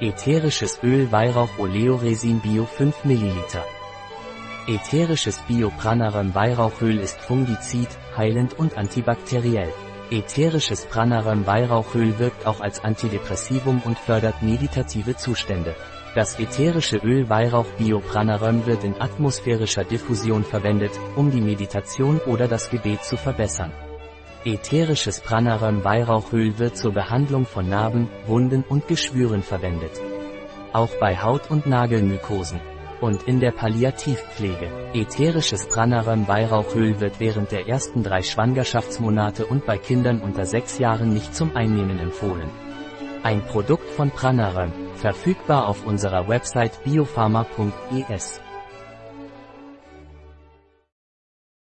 Ätherisches Öl Weihrauch Oleoresin Bio 5 ml. Ätherisches Bio Pranaröm Weihrauchöl ist fungizid, heilend und antibakteriell. Ätherisches Pranaröm Weihrauchöl wirkt auch als Antidepressivum und fördert meditative Zustände. Das ätherische Öl Weihrauch Bio Pranaröm wird in atmosphärischer Diffusion verwendet, um die Meditation oder das Gebet zu verbessern. Ätherisches Pranaröm Weihrauchöl wird zur Behandlung von Narben, Wunden und Geschwüren verwendet. Auch bei Haut- und Nagelmykosen. Und in der Palliativpflege. Ätherisches Pranaröm Weihrauchöl wird während der ersten drei Schwangerschaftsmonate und bei Kindern unter sechs Jahren nicht zum Einnehmen empfohlen. Ein Produkt von Pranaröm, verfügbar auf unserer Website biopharma.es.